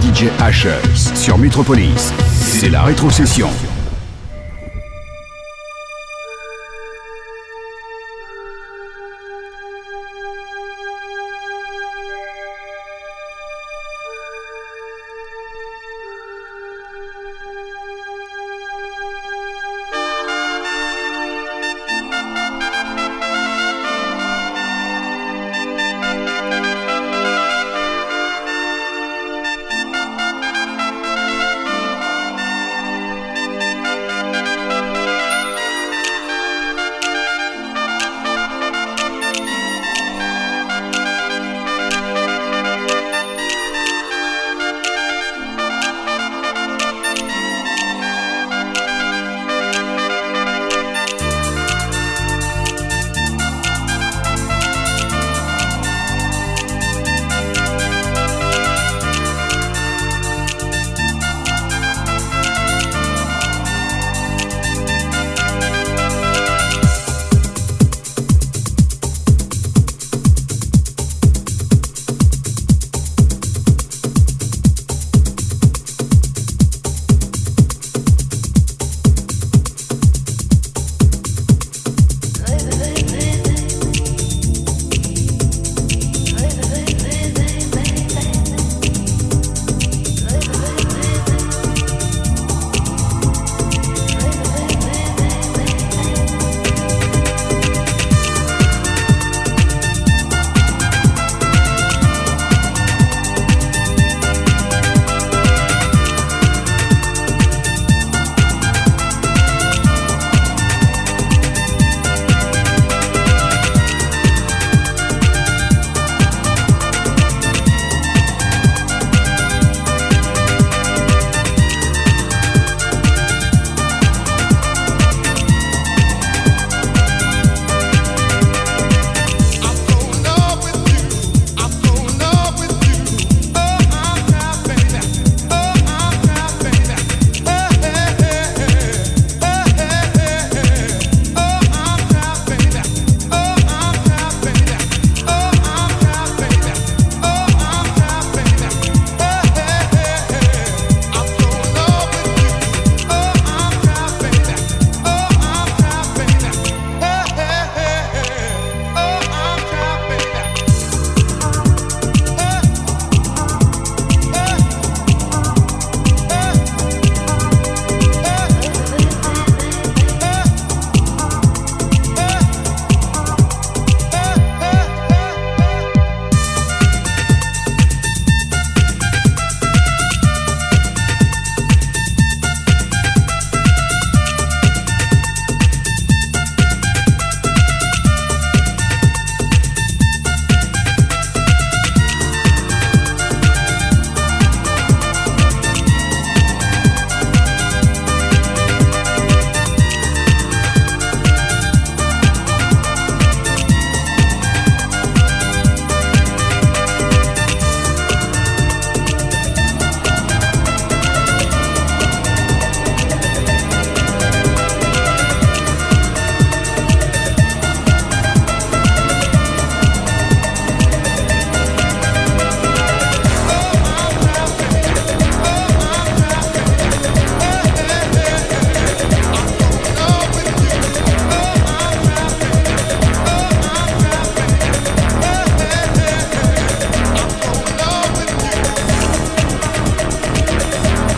DJ Ashes sur Metropolis. C'est la rétrocession.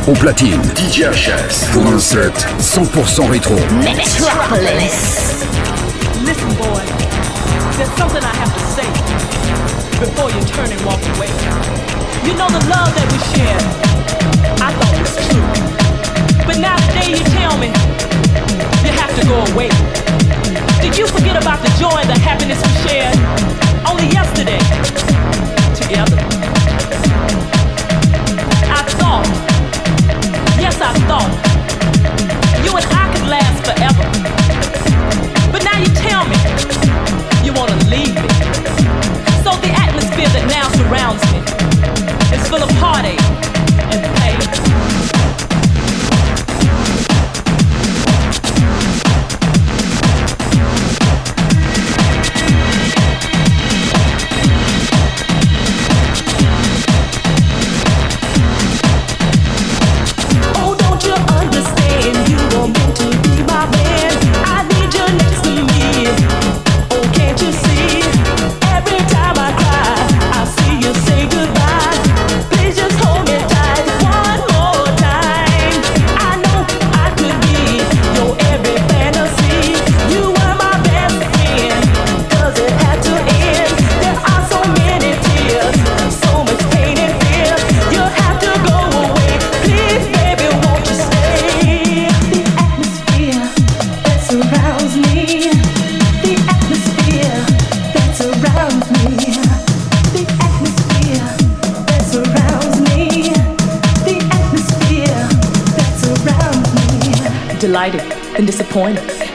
Au platine, DJ HS pour un set 100% rétro. Metropolis. Listen, boy, there's something I have to say before you turn and walk away. You know the love that we shared, I thought it was true. But now today you tell me you have to go away. Did you forget about the joy and the happiness we shared only yesterday together? I thought Yes, I thought you and I could last forever. But now you tell me you want to leave me. So the atmosphere that now surrounds me is full of heartache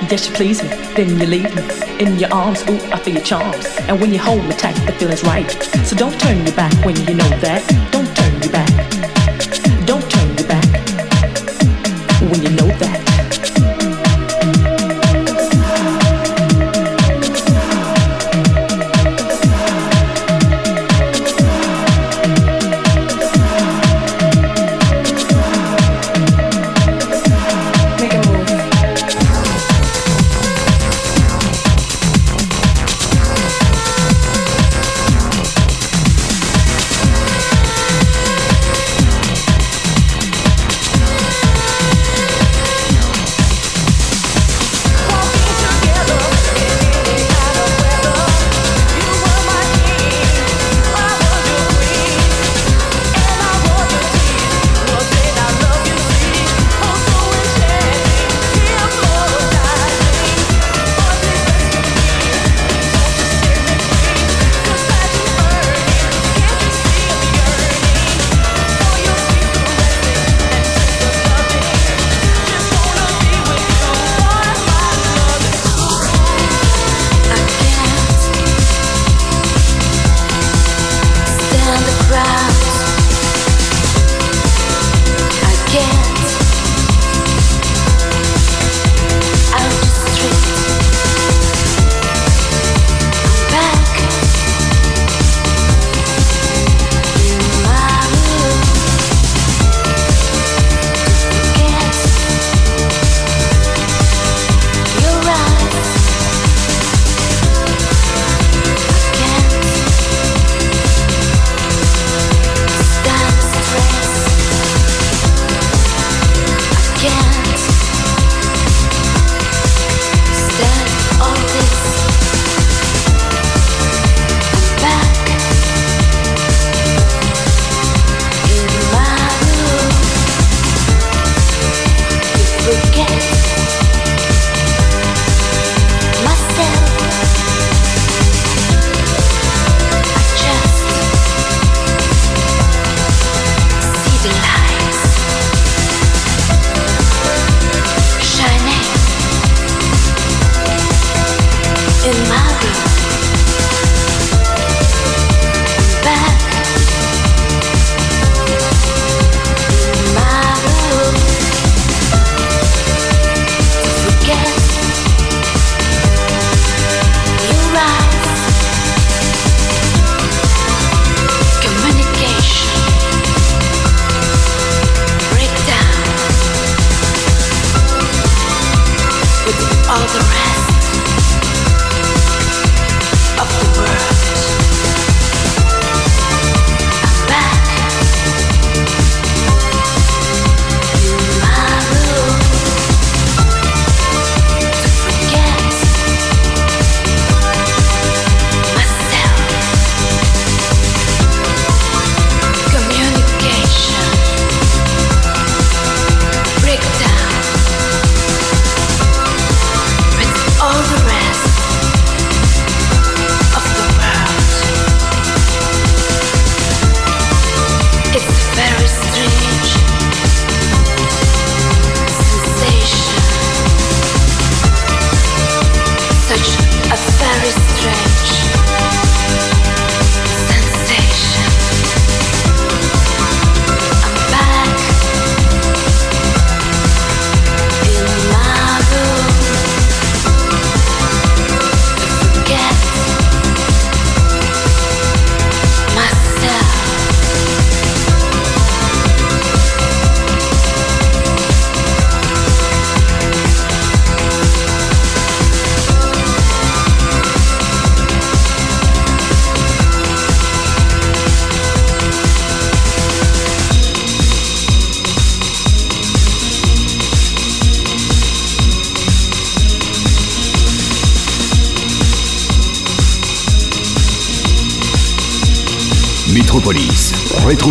Yes, you please me, then you leave me. In your arms, ooh, I feel your charms. And when you hold me tight, the feeling's right. So don't turn your back when you know that. Don't turn your back.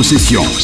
possession.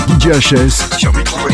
Rétrocession avec DJ HS sur Metropolis.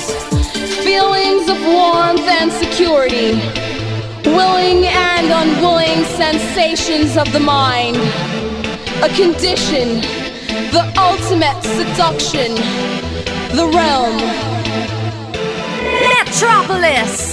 feelings of warmth and security, willing and unwilling sensations of the mind, a condition, the ultimate seduction, the realm. Metropolis!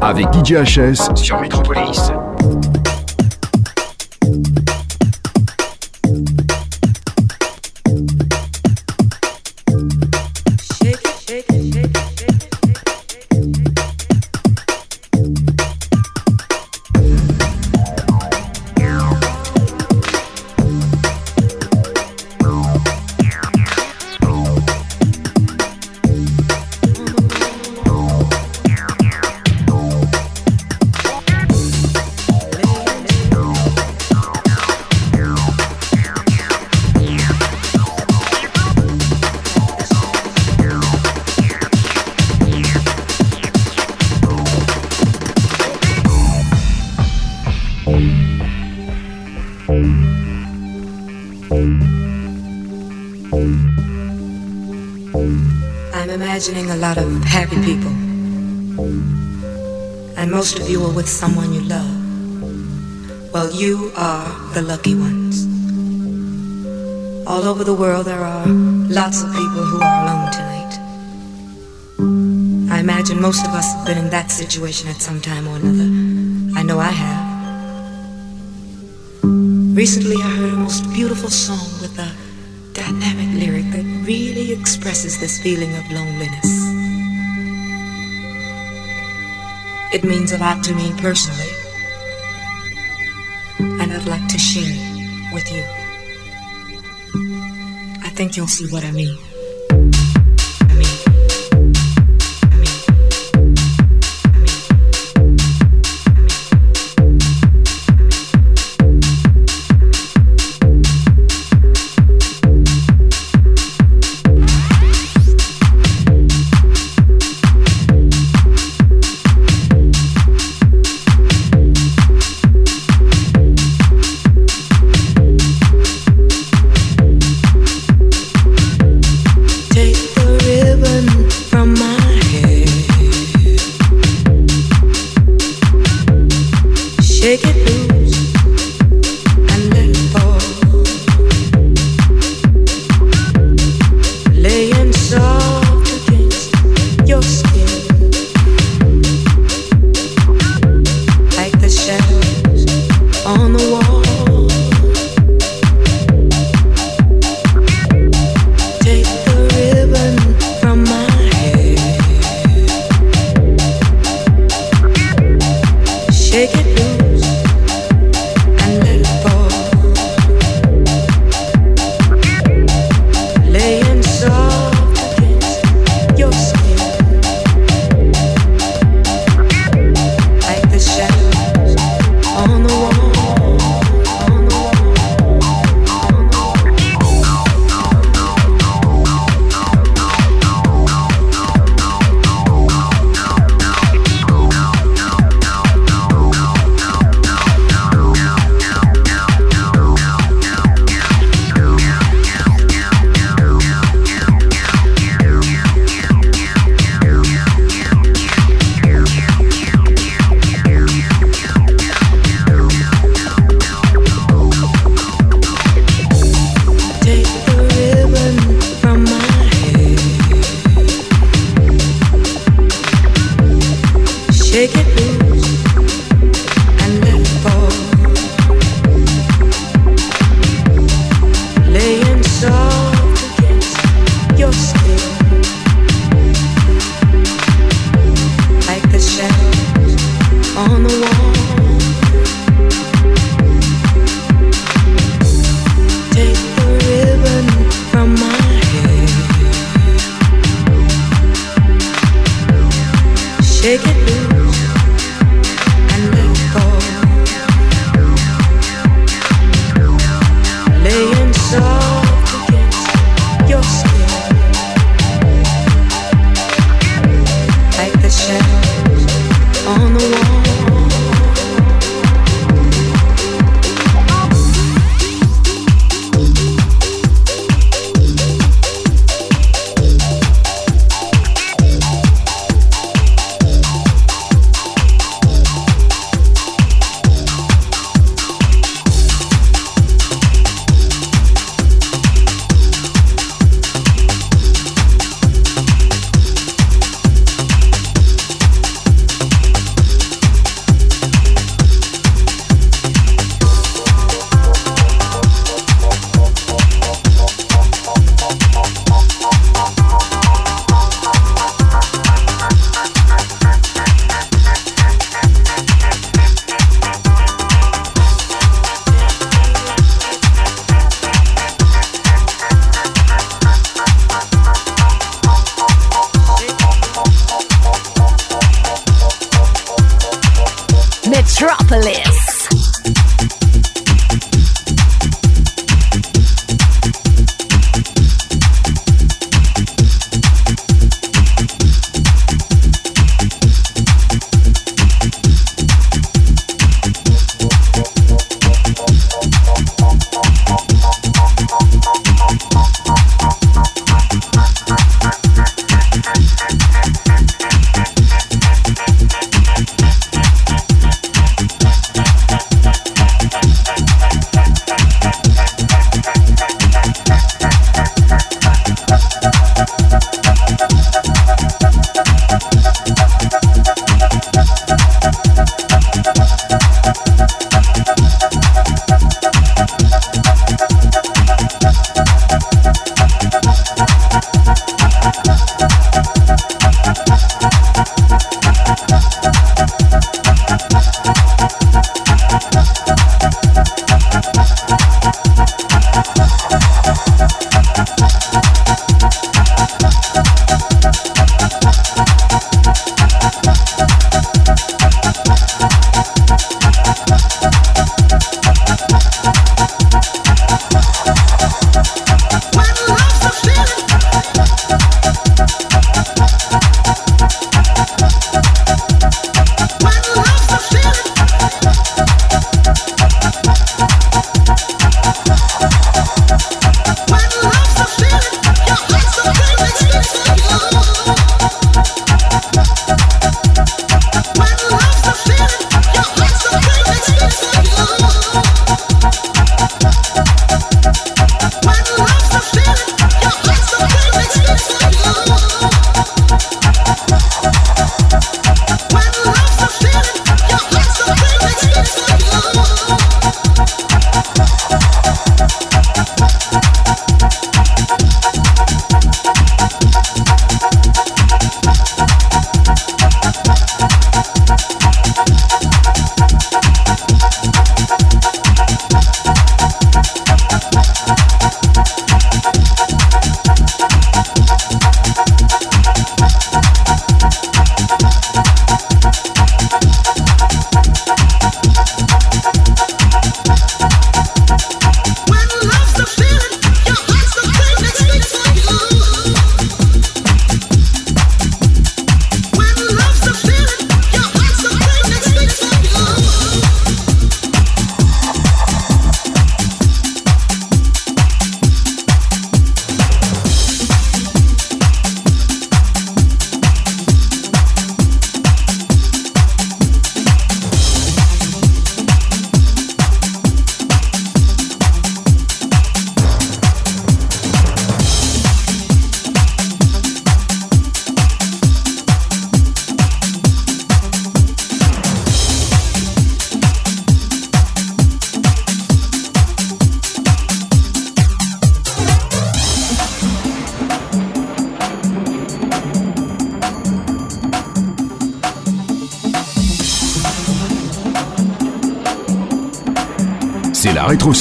Avec DJ HS sur Metropolis. Happy people. And most of you are with someone you love. Well, you are the lucky ones. All over the world, there are lots of people who are alone tonight. I imagine most of us have been in that situation at some time or another. I know I have. Recently, I heard a most beautiful song with a dynamic lyric that really expresses this feeling of loneliness. It means a lot to me personally, and I'd like to share it with you. I think you'll see what I mean.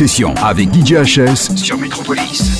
Obsession avec DJ HS sur Metropolis.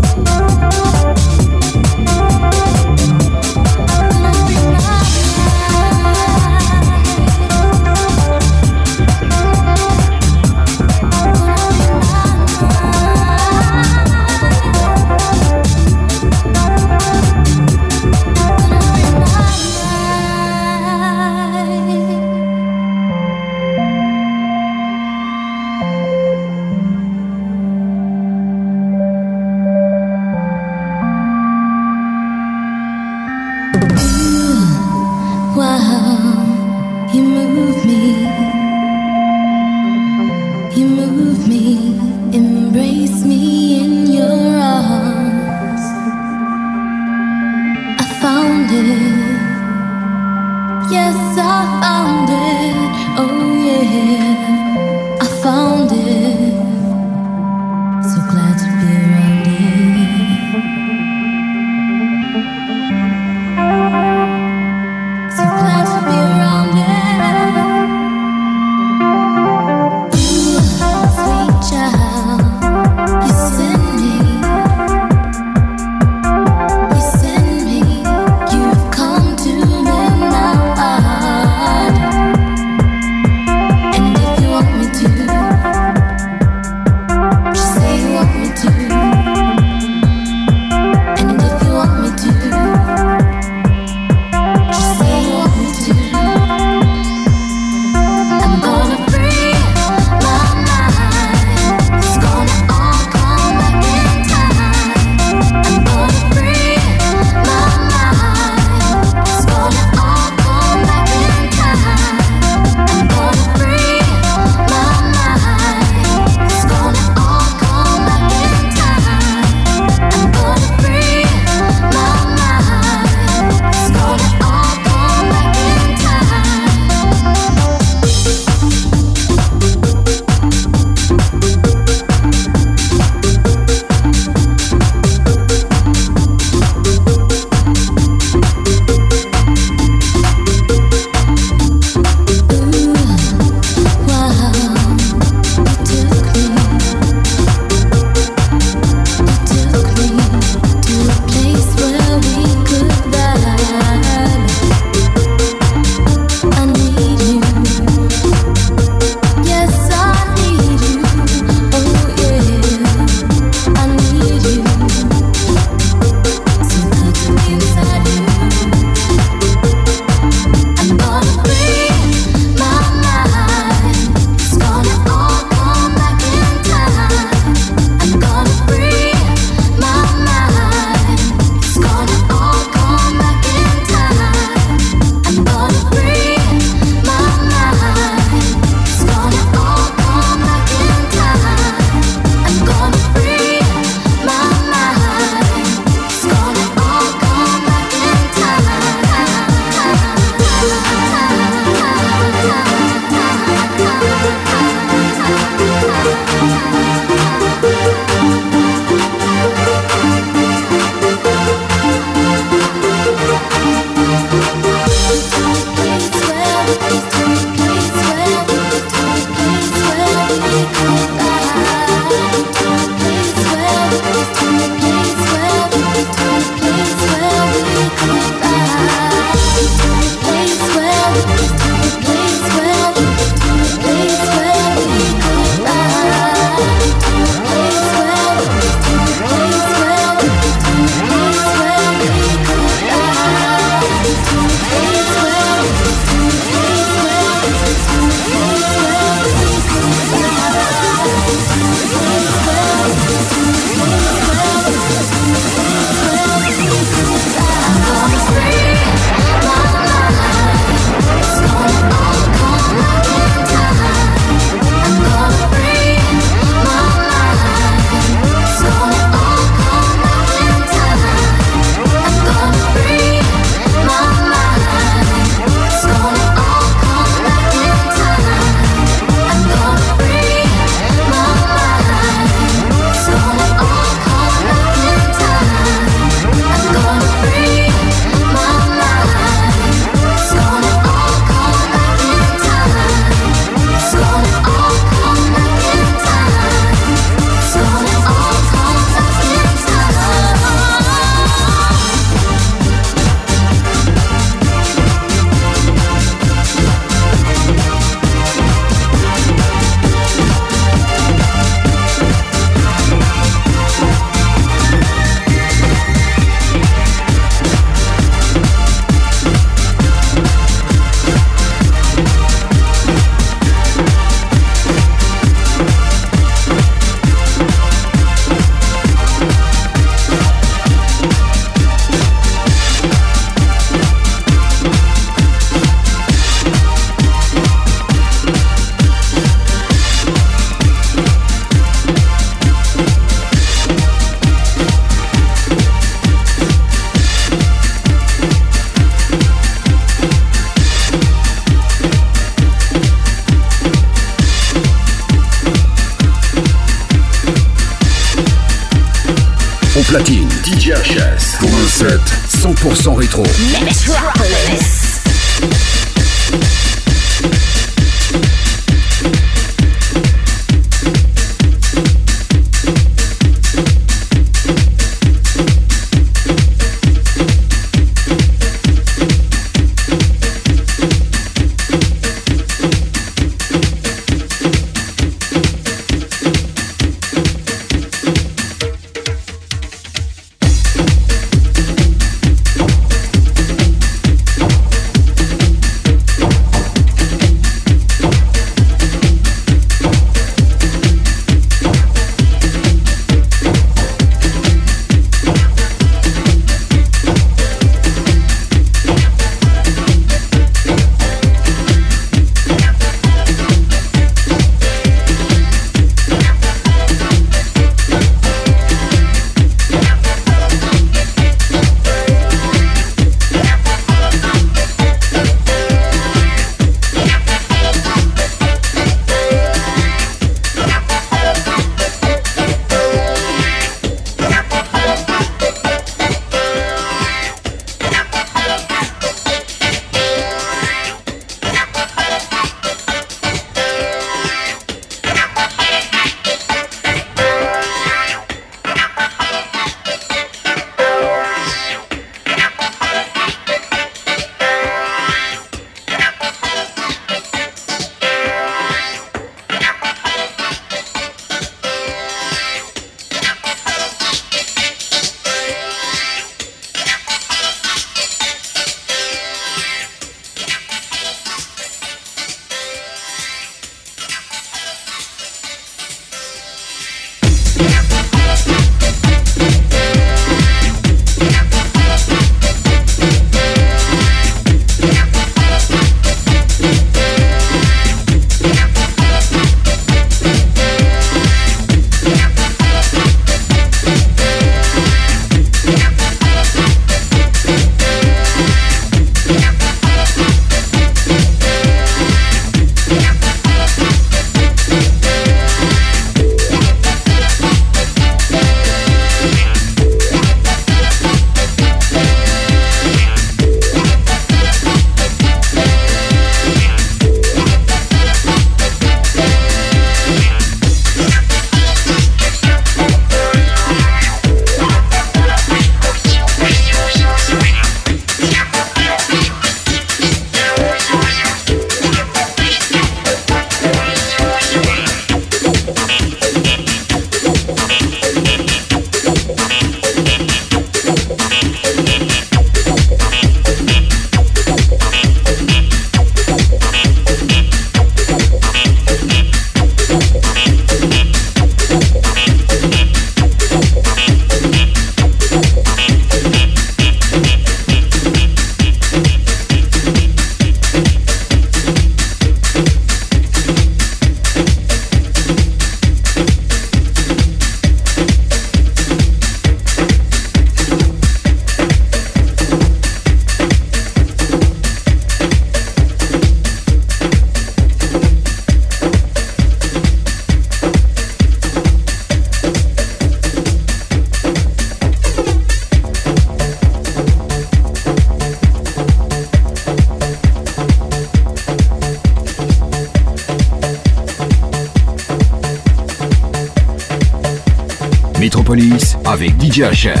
Avec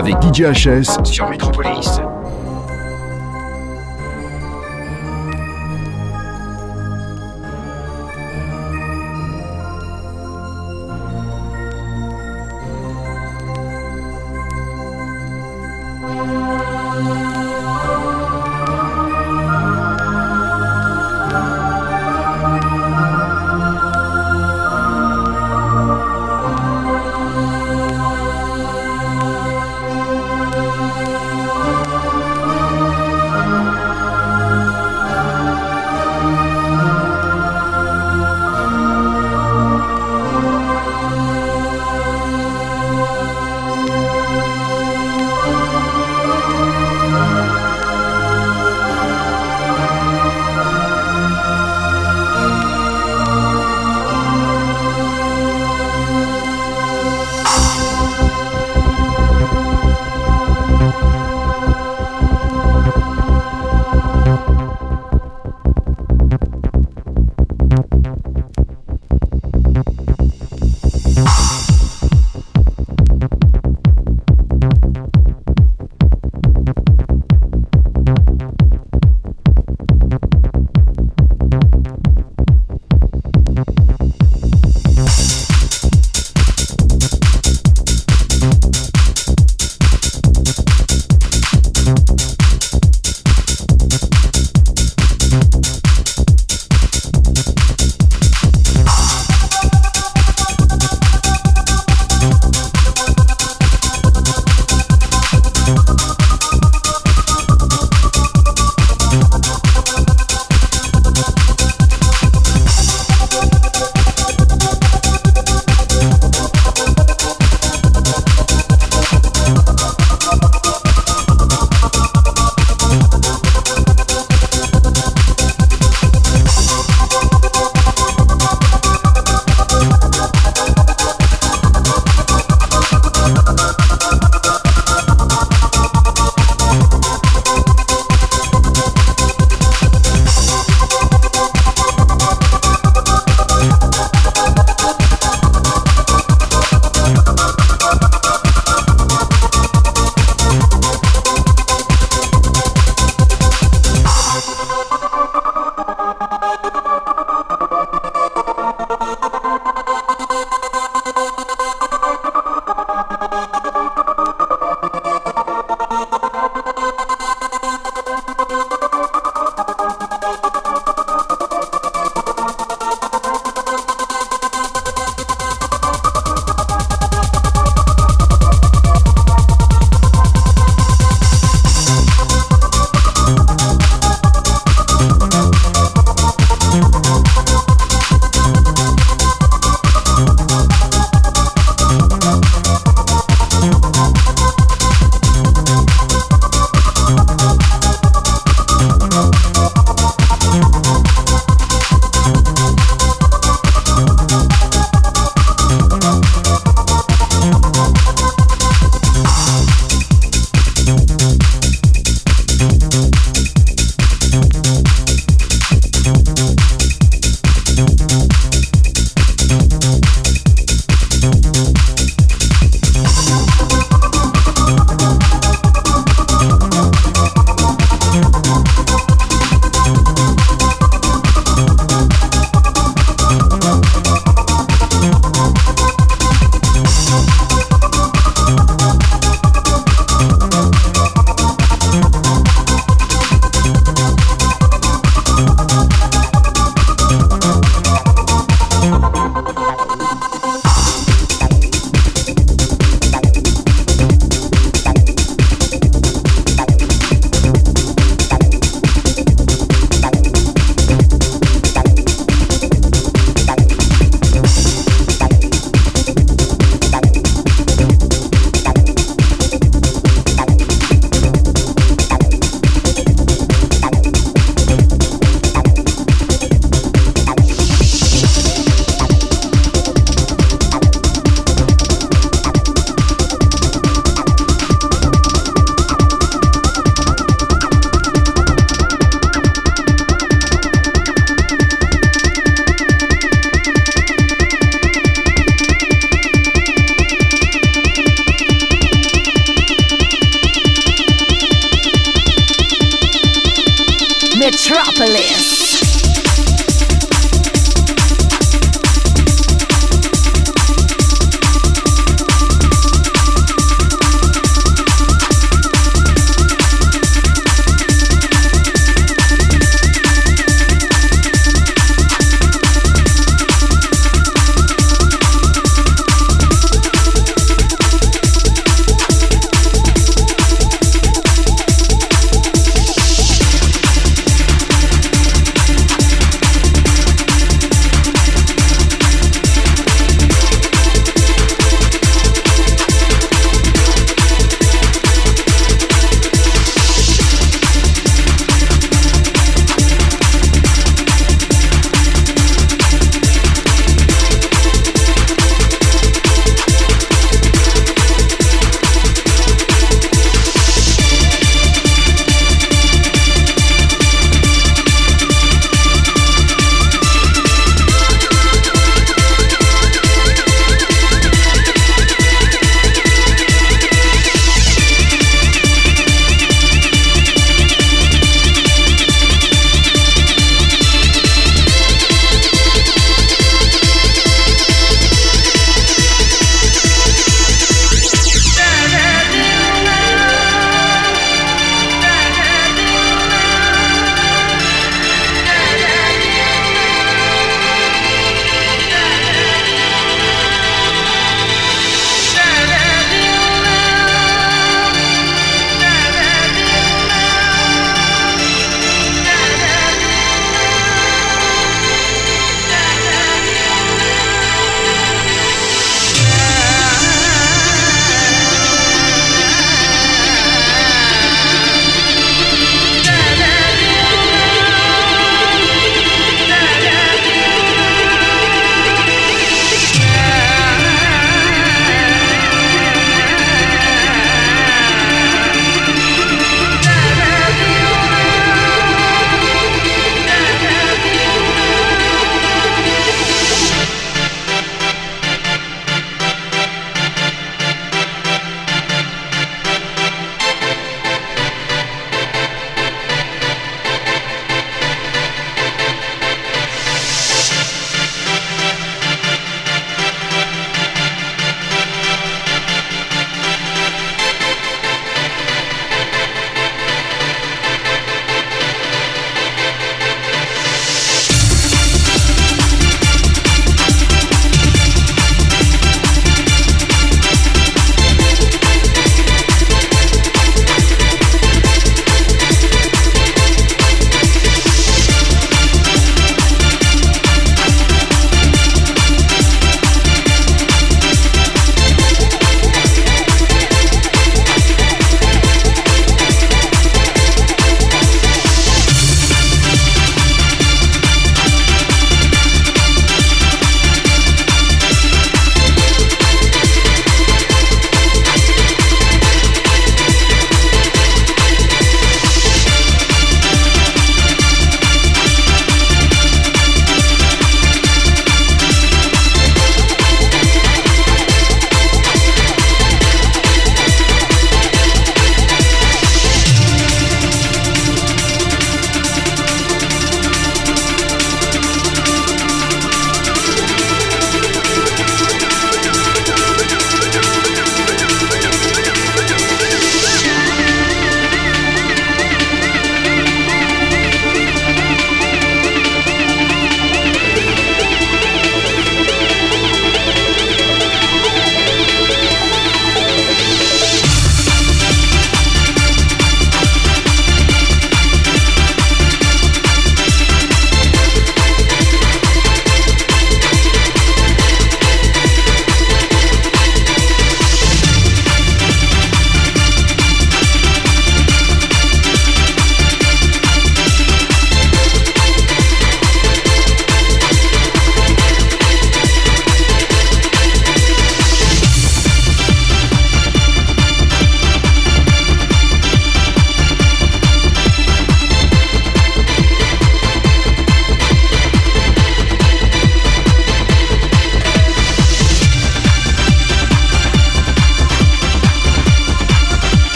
avec DJ HS sur Metropolis.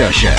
avec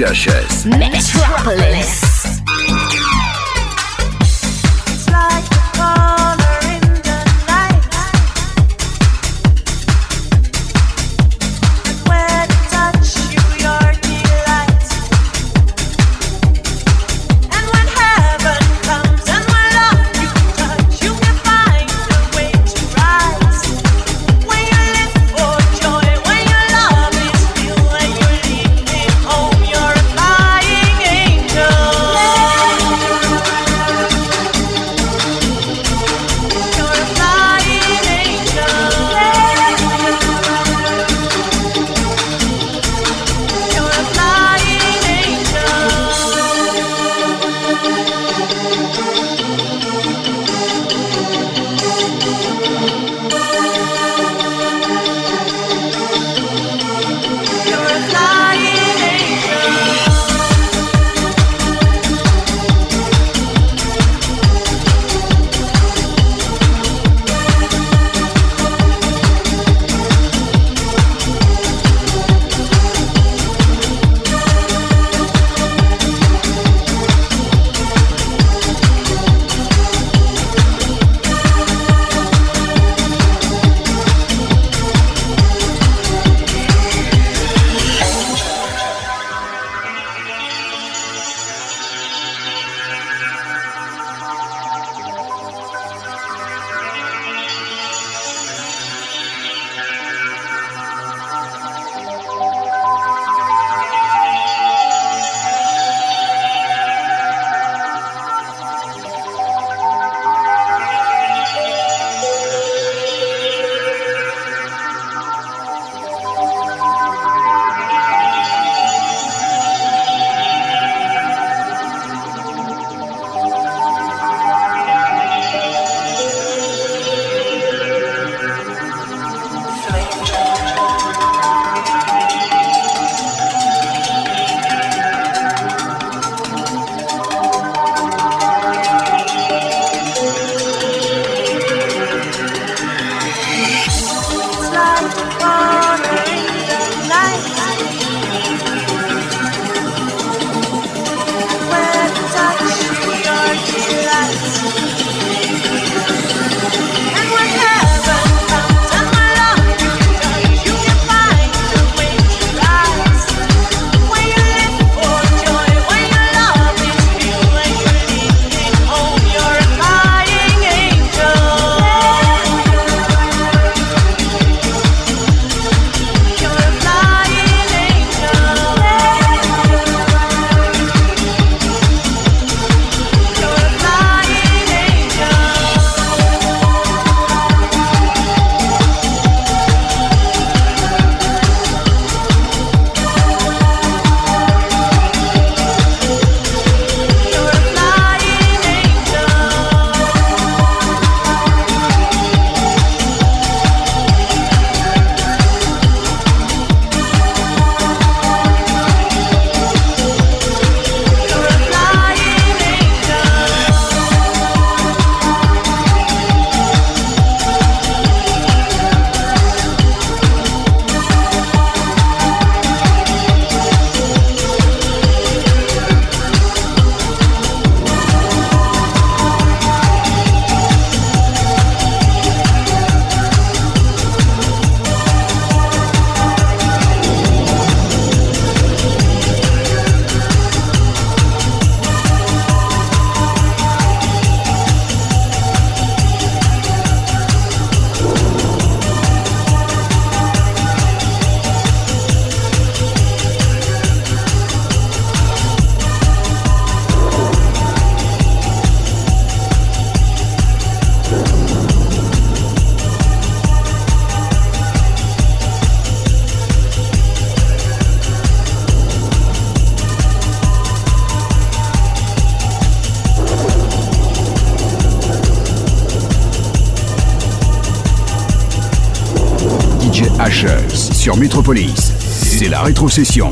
Dziasie. C'est la rétrocession.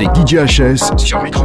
avec DJ HS sur Métro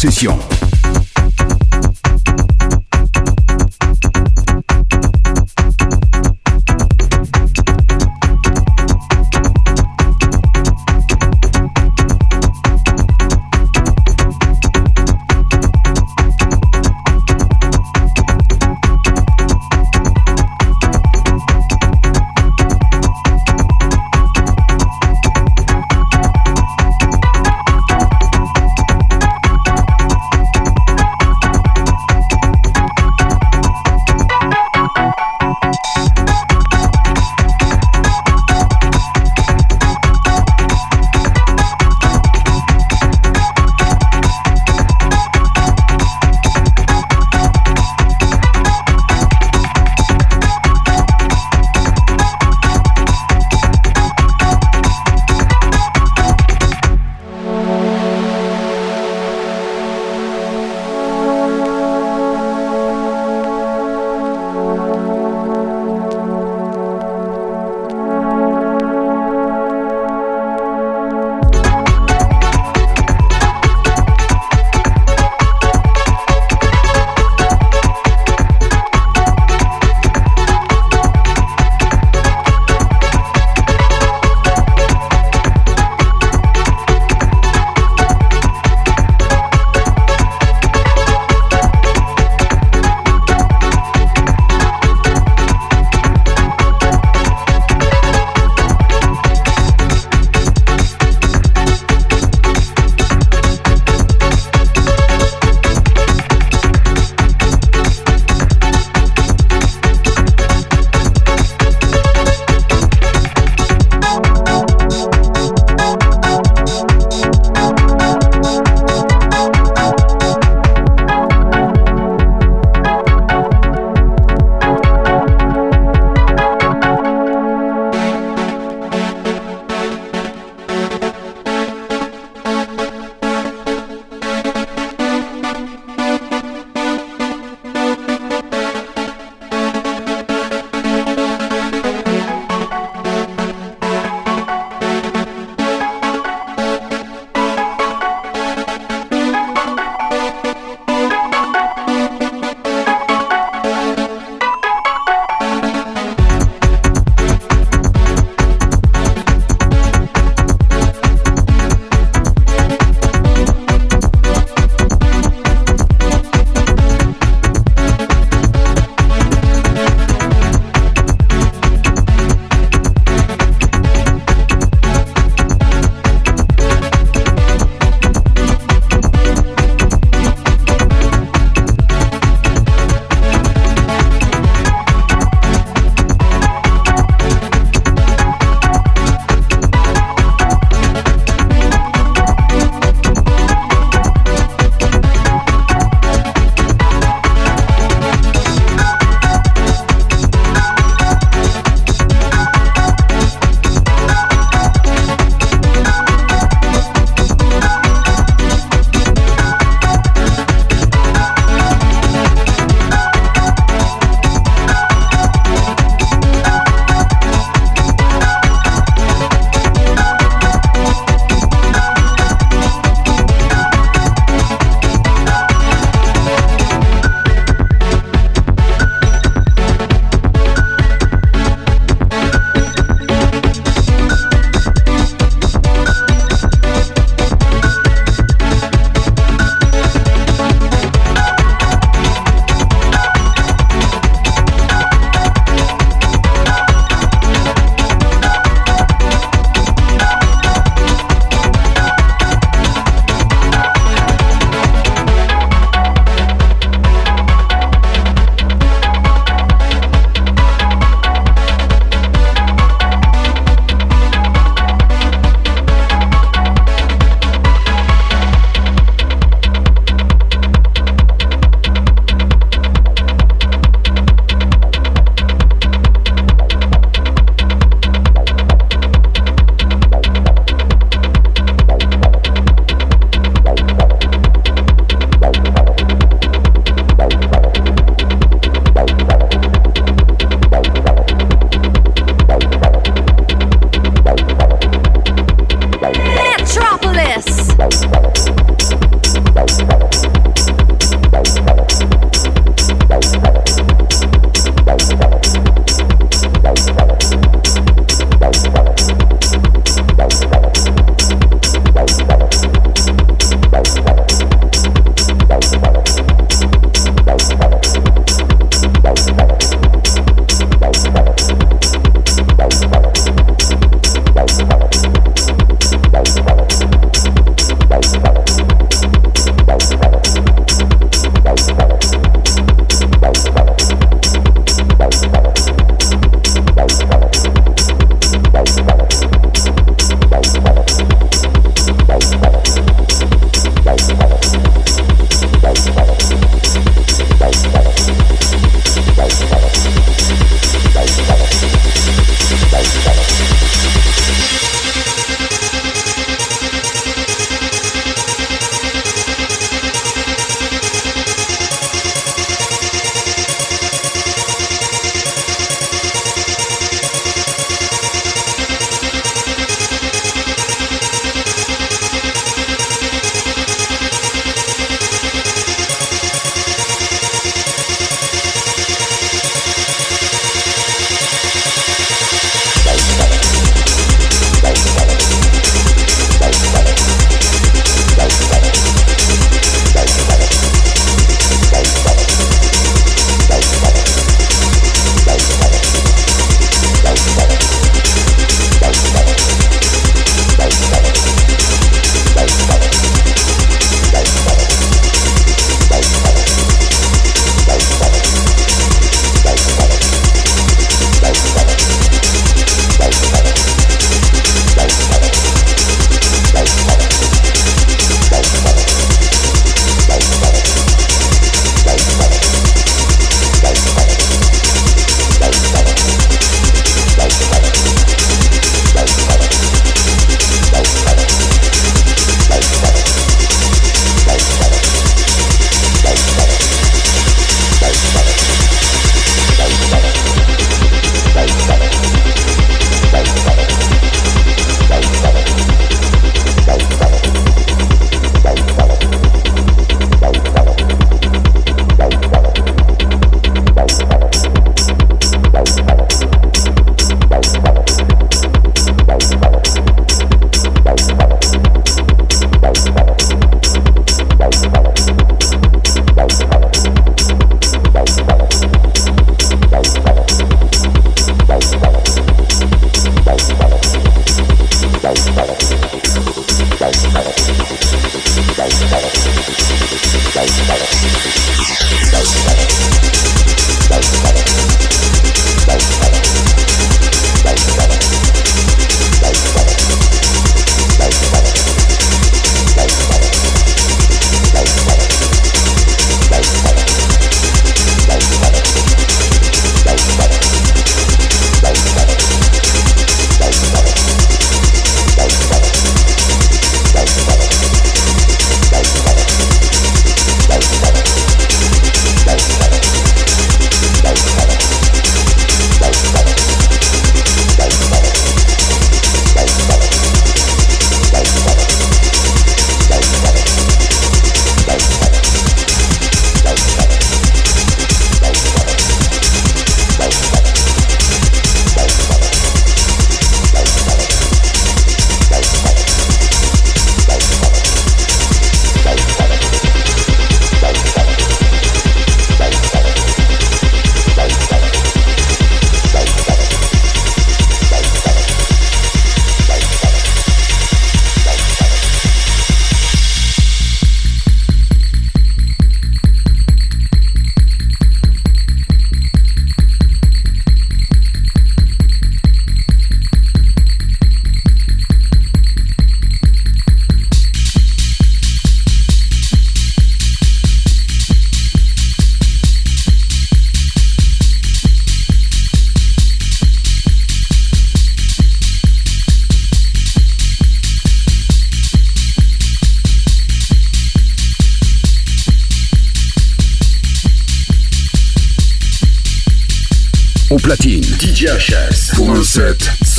session.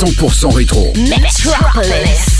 100% rétro. Metropolis.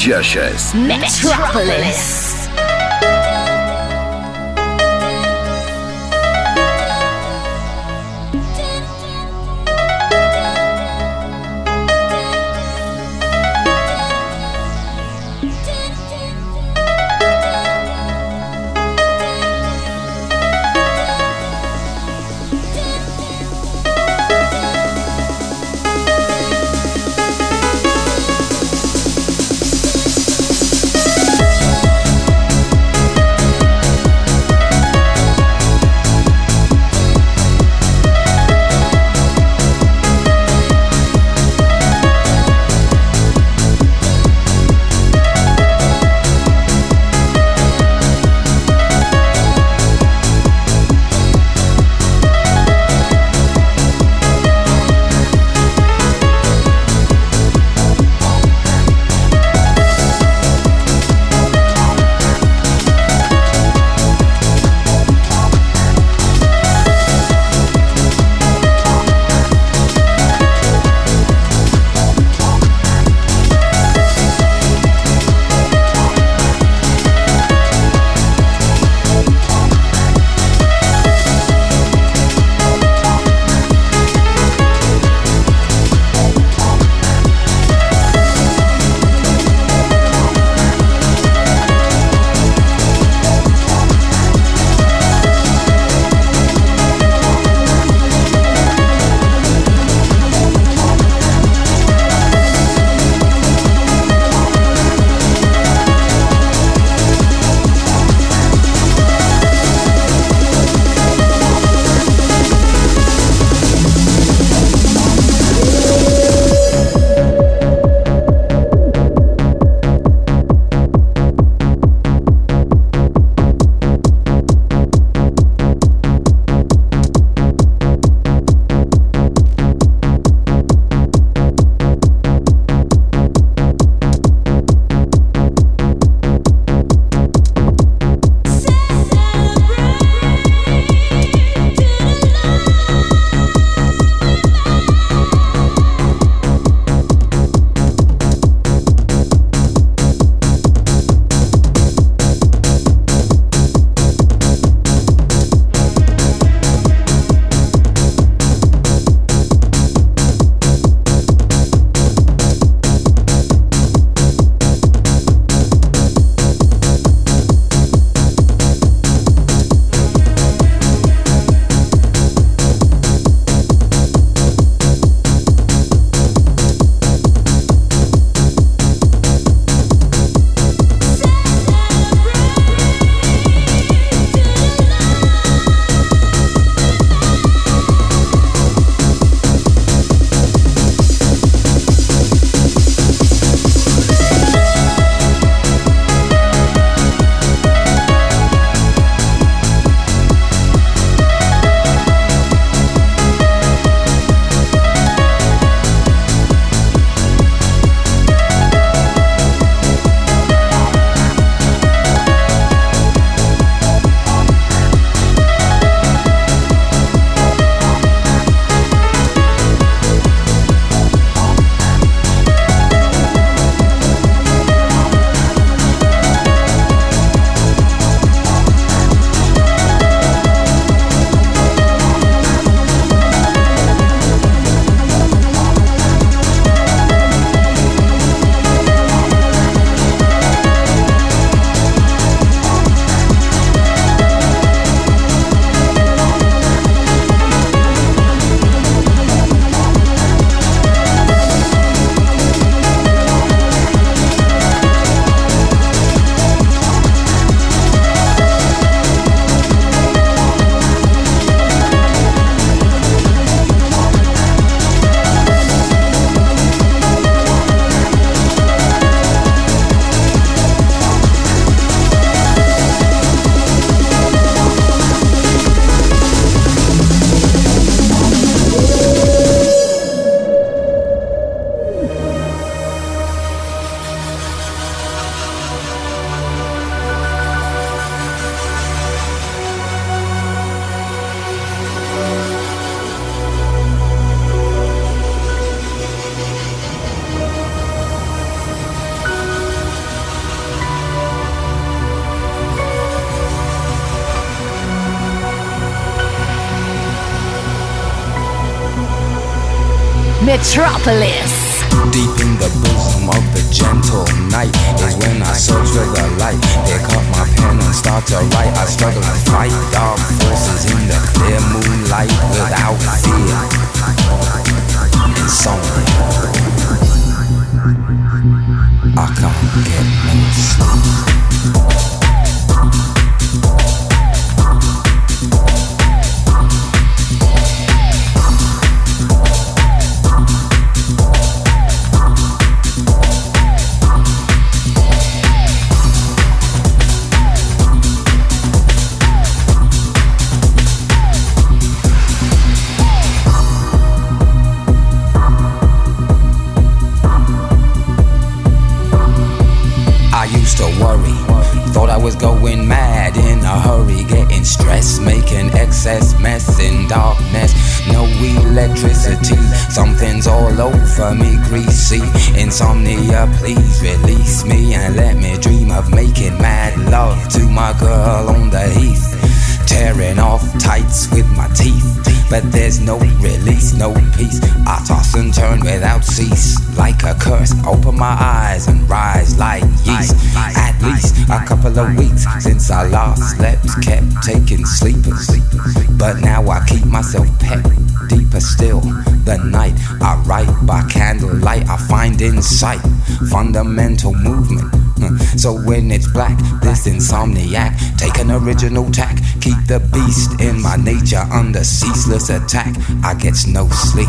DJ. Metropolis. Metropolis. Deep in the bosom of the gentle night is when I search for the light. Pick up my pen and start to write. I struggle to fight dark forces in the clear moonlight without fear. Insomnia. I can't get no sleep. Excess mess in darkness. No electricity, something's all over me, greasy. Insomnia, please release me and let me dream of making mad love to my girl on the heath. Tearing off tights with my teeth, but there's no release, no peace. I toss and turn without cease, like a curse. Open my eyes and rise like yeast. At least a couple of weeks since I last slept, kept taking sleepers. But now I keep myself pet deeper still. The night I write by candlelight, I find insight, fundamental movement. So when it's black, this insomniac, take an original tack, keep the beast in my nature under ceaseless attack. I get no sleep.